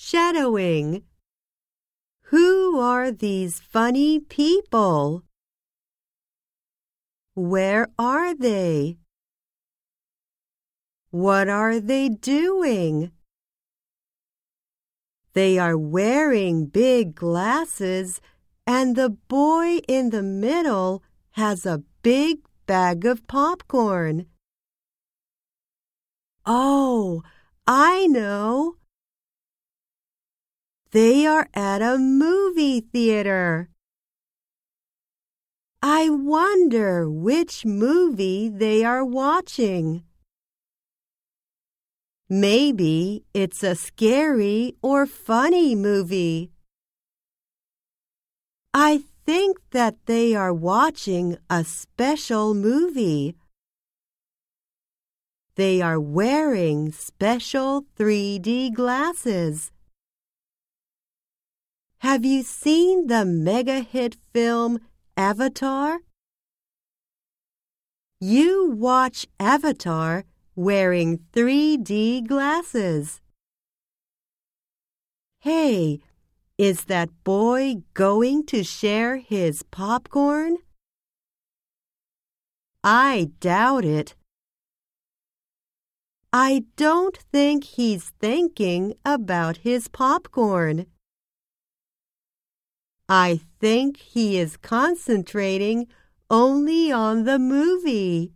Shadowing. Who are these funny people? Where are they? What are they doing? They are wearing big glasses, and the boy in the middle has a big bag of popcorn. Oh, I know. They are at a movie theater. I wonder which movie they are watching. Maybe it's a scary or funny movie. I think that they are watching a special movie. They are wearing special 3D glasses. Have you seen the mega hit film Avatar? You watch Avatar wearing 3D glasses. Hey, is that boy going to share his popcorn? I doubt it. I don't think he's thinking about his popcorn. I think he is concentrating only on the movie.